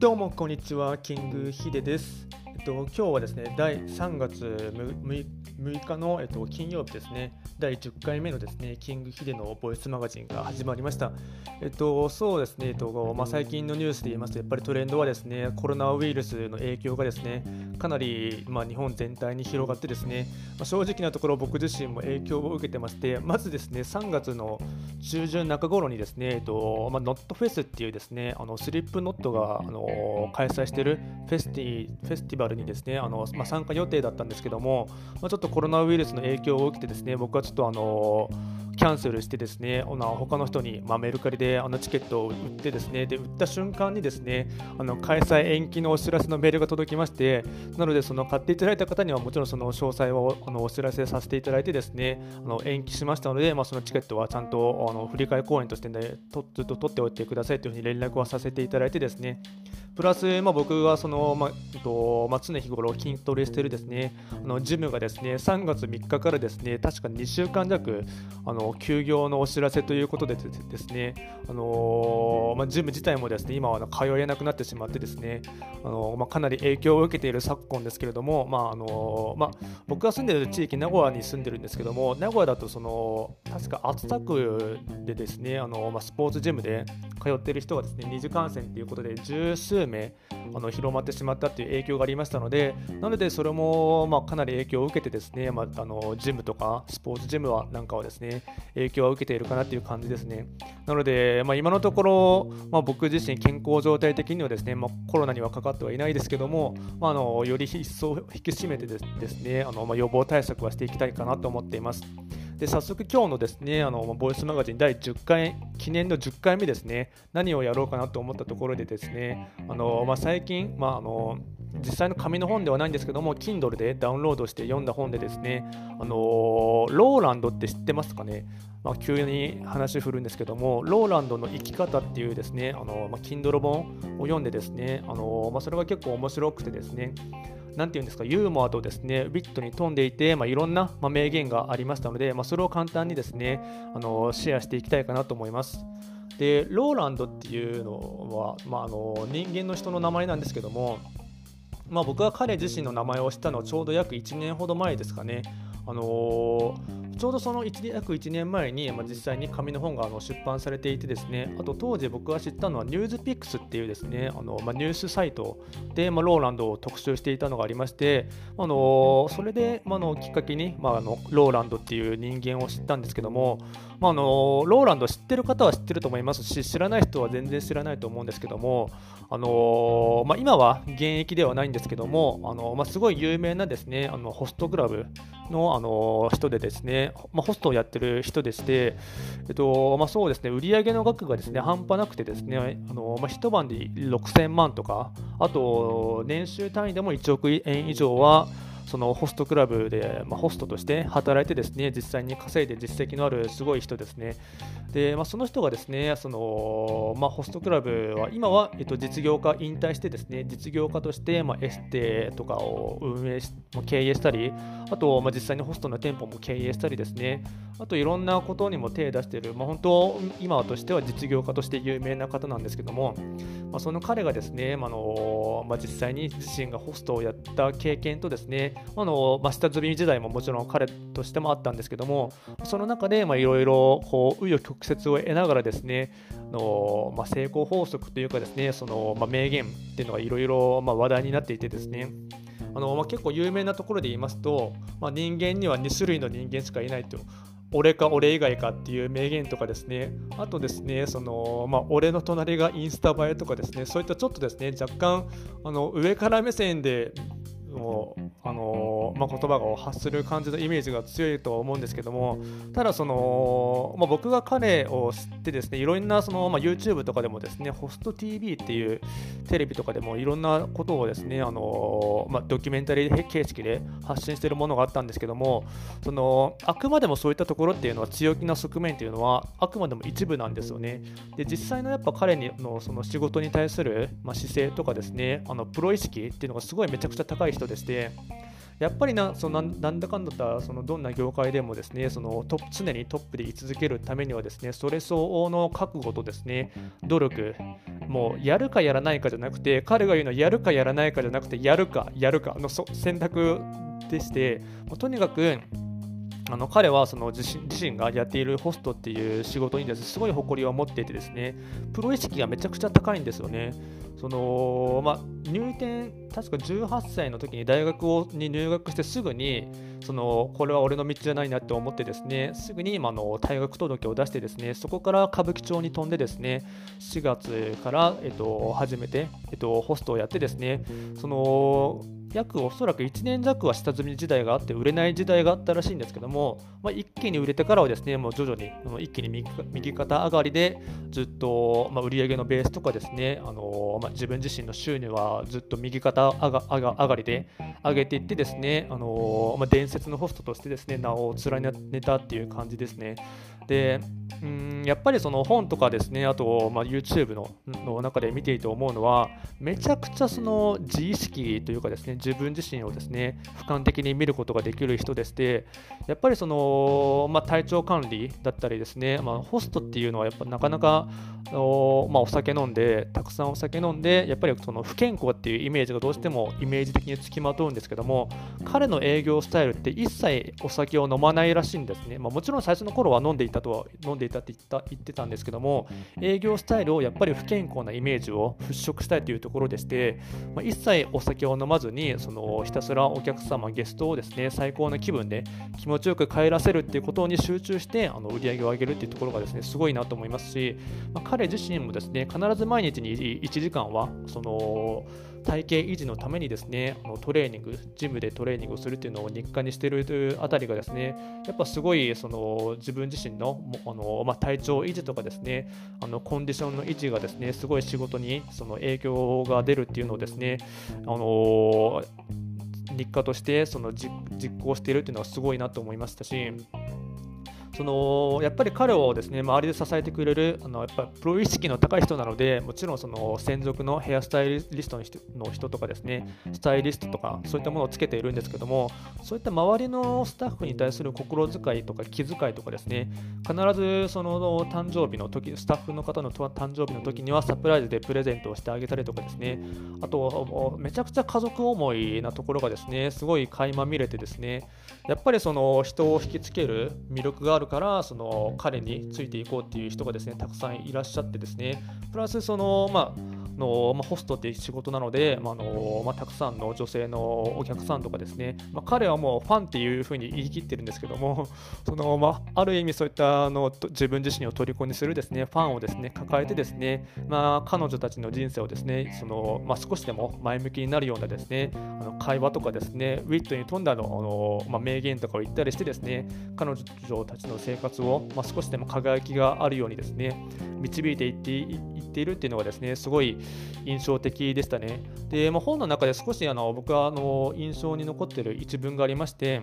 どうもこんにちは、キングヒデです。えっと今日はですね、第3月 6, 6日の、えっと、金曜日ですね、第10回目のですね、キングヒデのボイスマガジンが始まりました。えっとそうですね、えっとまあ、最近のニュースで言いますと、やっぱりトレンドはですね、コロナウイルスの影響がですね、かなり、まあ、日本全体に広がってですね、まあ、正直なところ僕自身も影響を受けてまして、まずですね、3月の中旬中頃にですね、えっとまあ、ノットフェスっていうですね、あのスリップノットがあの開催しているフェスティフェスティバルにですね、あのまあ、参加予定だったんですけども、まあ、ちょっとコロナウイルスの影響を受けてですね、僕はちょっとあのキャンセルしてですね、あの他の人に、まあ、メルカリであのチケットを売ってですね、で売った瞬間にですね、あの開催延期のお知らせのメールが届きまして、なのでその買っていただいた方にはもちろんその詳細をあのお知らせさせていただいてですね、あの延期しましたので、まあ、そのチケットはちゃんとあの振り替え公演として、ね、とずっと取っておいてくださいというふうに連絡をさせていただいてですね、プラス、まあ、僕がその、まあえっとまあ、常日頃筋トレしているですねあのジムがですね3月3日からですね確か2週間弱あの休業のお知らせということでですね、あのまあ、ジム自体もですね今は通えなくなってしまってですね、あのまあ、かなり影響を受けている昨今ですけれども、まああのまあ、僕が住んでいる地域名古屋に住んでるんですけども名古屋だとその確か熱田区でですねあの、まあ、スポーツジムで通っている人がですね二次感染ということで十数名あの広まってしまったという影響がありましたのでなのでそれも、まあ、かなり影響を受けてですね、まあ、あのジムとかスポーツジムはなんかはですね影響を受けているかなという感じですね。なので、まあ、今のところ、まあ、僕自身健康状態的にはですね、まあ、コロナにはかかってはいないですけども、まあ、あのより一層引き締めてですねあの、まあ、予防対策はしていきたいかなと思っています。で早速今日のですねあのボイスマガジン第10回記念の10回目ですね何をやろうかなと思ったところでですねあの、まあ、最近、まあ、あの実際の紙の本ではないんですけども Kindle でダウンロードして読んだ本でですねあのローランドって知ってますかね？まあ、急に話振るんですけども、ローランドの生き方っていうですね、あのまあ、Kindle 本を読んでですね、あのまあ、それが結構面白くてですね、なんていうんですか、ユーモアとですね、ビットに富んでいて、まあ、いろんな、ま、名言がありましたので、ま、それを簡単にですね、あのシェアしていきたいかなと思います。で、ローランドっていうのは、ま、あの人間の人の名前なんですけども、まあ、僕が彼自身の名前を知ったのはちょうど約1年ほど前ですかね。あのーちょうどその約1年前に、まあ、実際に紙の本があの出版されていてですねあと当時僕が知ったのはニュースピックスっていうですねあの、まあ、ニュースサイトで、まあ、ローランドを特集していたのがありまして、あのそれで、まあ、のきっかけに、まあ、あのローランドっていう人間を知ったんですけども、まあ、あのローランド知ってる方は知ってると思いますし知らない人は全然知らないと思うんですけども、あのまあ、今は現役ではないんですけども、あのまあ、すごい有名なですねあのホストクラブの、あの人でですね、まあ、ホストをやってる人でして、えっとまあ、そうですね売上の額がですね半端なくてですねあの、まあ、一晩で6000万とかあと年収単位でも1億円以上はそのホストクラブで、まあ、ホストとして働いてですね実際に稼いで実績のあるすごい人ですね。で、まあ、その人がですねその、まあ、ホストクラブは今は、えっと、実業家引退してですね実業家として、まあ、エステとかを運営し経営したりあと、まあ、実際にホストの店舗も経営したりですね。あといろんなことにも手を出している、まあ、本当今としては実業家として有名な方なんですけども、まあ、その彼がですね、まあのまあ、実際に自身がホストをやった経験とですねあのまあ、下積み時代ももちろん彼としてもあったんですけどもその中でいろいろ紆余曲折を得ながらですねの、まあ、成功法則というかですねその、まあ、名言っていうのがいろいろ話題になっていてですねあの、まあ、結構有名なところで言いますと、まあ、人間には2種類の人間しかいないと。俺か俺以外かっていう名言とかですね、あとですね、そのまあ、俺の隣がインスタ映えとかですね、そういったちょっとですね、若干あの上から目線でもうあのまあ、言葉を発する感じのイメージが強いとは思うんですけどもただその、まあ、僕が彼を知ってですねいろんなその、まあ、YouTube とかでもですねホスト TV っていうテレビとかでもいろんなことをですねあの、まあ、ドキュメンタリー形式で発信しているものがあったんですけどもそのあくまでもそういったところっていうのは強気な側面っていうのはあくまでも一部なんですよね。で実際のやっぱ彼のその仕事に対する、まあ、姿勢とかですねあのプロ意識っていうのがすごいめちゃくちゃ高い人でしてやっぱりなそのなんだかんだったそのどんな業界でもですねそのト常にトップで居続けるためにはですねそれ相応の覚悟とですね努力もうやるかやらないかじゃなくて彼が言うのはやるかやらないかじゃなくてやるかやるかの選択でしてとにかくあの彼はその自身自身がやっているホストっていう仕事にです、すごい誇りを持っていてですねプロ意識がめちゃくちゃ高いんですよね。そのまあ、入店、確か18歳の時に大学をに入学してすぐにそのこれは俺の道じゃないなって思ってですねすぐに今の退学届を出してですねそこから歌舞伎町に飛んでですね4月から、えっと、初めて、えっと、ホストをやってですねその約おそらく1年弱は下積み時代があって売れない時代があったらしいんですけども、まあ、一気に売れてからはですねもう徐々に一気に右肩上がりでずっと、まあ、売上のベースとかですね、あのまあ、自分自身の収入はずっと右肩上が上がりで上げていってですね、あのまあ、伝説のホストとしてですね名を連ねたっていう感じですね。でうんやっぱりその本とかですね、あと、まあ、YouTube のの中で見ていて思うのは、めちゃくちゃその自意識というかですね、自分自身をですね、俯瞰的に見ることができる人でして、やっぱりその、まあ、体調管理だったりですね、まあ、ホストっていうのはやっぱなかなかお,、まあ、お酒飲んで、たくさんお酒飲んで、やっぱりその不健康っていうイメージがどうしてもイメージ的につきまとうんですけども、彼の営業スタイルって一切お酒を飲まないらしいんですね。まあ、もちろん最初の頃は飲んでいたとは飲んでいたって言った言ってたんですけども営業スタイルをやっぱり不健康なイメージを払拭したいというところでして、まあ、一切お酒を飲まずにそのひたすらお客様ゲストをですね最高な気分で気持ちよく帰らせるっていうことに集中してあの売り上げを上げるっていうところがですねすごいなと思いますし、まあ、彼自身もですね必ず毎日に1時間はその体型維持のためにですねあのトレーニングジムでトレーニングをするっていうのを日課にしているというあたりがですねやっぱすごいその自分自身のあの、まあ、体調維持とかですねあのコンディションの維持がですねすごい仕事にその影響が出るっていうのをですねあの日課としてその実行しているっていうのはすごいなと思いましたしそのやっぱり彼をですね周りで支えてくれるあのやっぱプロ意識の高い人なのでもちろんその専属のヘアスタイリストの人とかですねスタイリストとかそういったものをつけているんですけどもそういった周りのスタッフに対する心遣いとか気遣いとかですね必ずその誕生日の時スタッフの方の誕生日の時にはサプライズでプレゼントをしてあげたりとかですねあとめちゃくちゃ家族思いなところがですねすごい垣間見れてですねやっぱりその人を引きつける魅力があるからその彼についていこうっていう人がですねたくさんいらっしゃってですね。プラスそのまあの、まあ、ホストっていう仕事なので、まあのまあ、たくさんの女性のお客さんとかですね、まあ、彼はもうファンっていうふうに言い切ってるんですけども その、まあ、ある意味そういったあの自分自身を虜にするですねファンをですね抱えてですね、まあ、彼女たちの人生をですねその、まあ、少しでも前向きになるようなですねあの会話とかですねウィットに富んだのあの、まあ、名言とかを言ったりしてですね彼女たちの生活を、まあ、少しでも輝きがあるようにですね導いていっていっているっていうのがですねすごい印象的でしたね。で、まあ、本の中で少しあの僕はあの印象に残ってる一文がありまして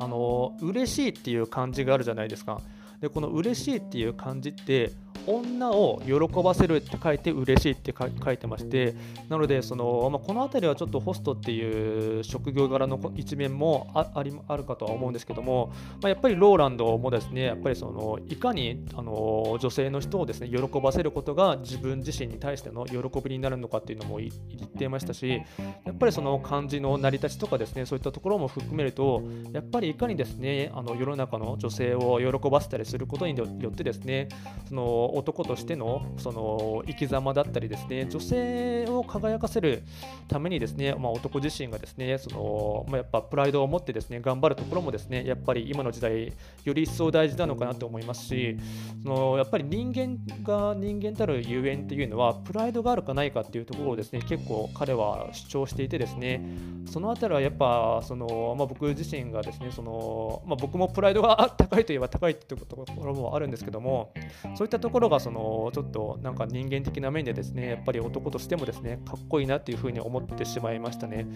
あの嬉しいっていう漢字があるじゃないですか。でこの嬉しいっていう漢字って女を喜ばせるって書いて嬉しいって書いてましてなのでその、まあ、この辺りはちょっとホストっていう職業柄の一面もありあるかとは思うんですけども、まあ、やっぱりローランドもですねやっぱりそのいかにあの女性の人をですね喜ばせることが自分自身に対しての喜びになるのかっていうのも言っていましたしやっぱりその漢字の成り立ちとかですねそういったところも含めるとやっぱりいかにですねあの世の中の女性を喜ばせたりすることによってですねその男としてのその生き様だったりですね女性を輝かせるためにですね、まあ、男自身がですねその、まあ、やっぱプライドを持ってですね頑張るところもですねやっぱり今の時代より一層大事なのかなと思いますしそのやっぱり人間が人間たるゆえんっていうのはプライドがあるかないかっていうところをですね結構彼は主張していてですねそのあたりはやっぱその、まあ、僕自身がですねその、まあ、僕もプライドが高いといえば高いっていうところもあるんですけどもそういったところろがそのちょっとなんか人間的な面でですねやっぱり男としてもですねかっこいいなっていうふうに思ってしまいましたね。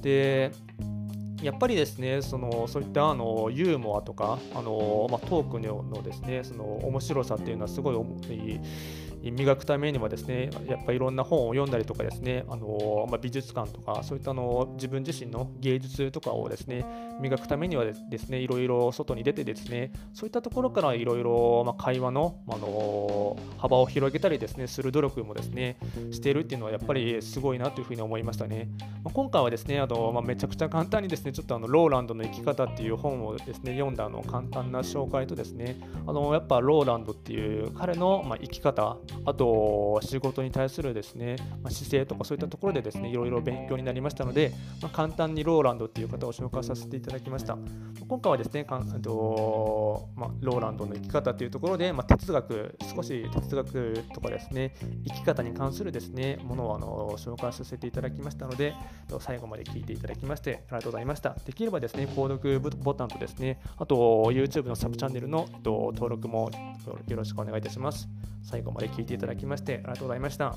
でやっぱりですねそのそういったあのユーモアとかあの、まあ、トークのですねその面白さっていうのはすごい磨くためにはですねやっぱりいろんな本を読んだりとかですねあの、まあ、美術館とかそういったあの自分自身の芸術とかをですね磨くためにはですねいろいろ外に出てですねそういったところからいろいろ会話の、あの幅を広げたりですねする努力もですねしているっていうのはやっぱりすごいなというふうに思いましたね、まあ、今回はですねあの、まあ、めちゃくちゃ簡単にですねちょっとあのローランドの生き方っていう本をですね読んだあの簡単な紹介とですねあのやっぱローランドっていう彼の、まあ、生き方あと仕事に対するですね、まあ、姿勢とかそういったところでですねいろいろ勉強になりましたので、まあ、簡単にローランドっていう方を紹介させていただきました。今回はですねかんと、まあ、ローランドの生き方というところで、まあ、哲学少し哲学とかですね生き方に関するですねものをあの紹介させていただきましたので最後まで聞いていただきましてありがとうございました。できればですね購読ボタンとですねあと YouTube のサブチャンネルの登録もよろしくお願いいたします。最後まで聞いていただきましてありがとうございました。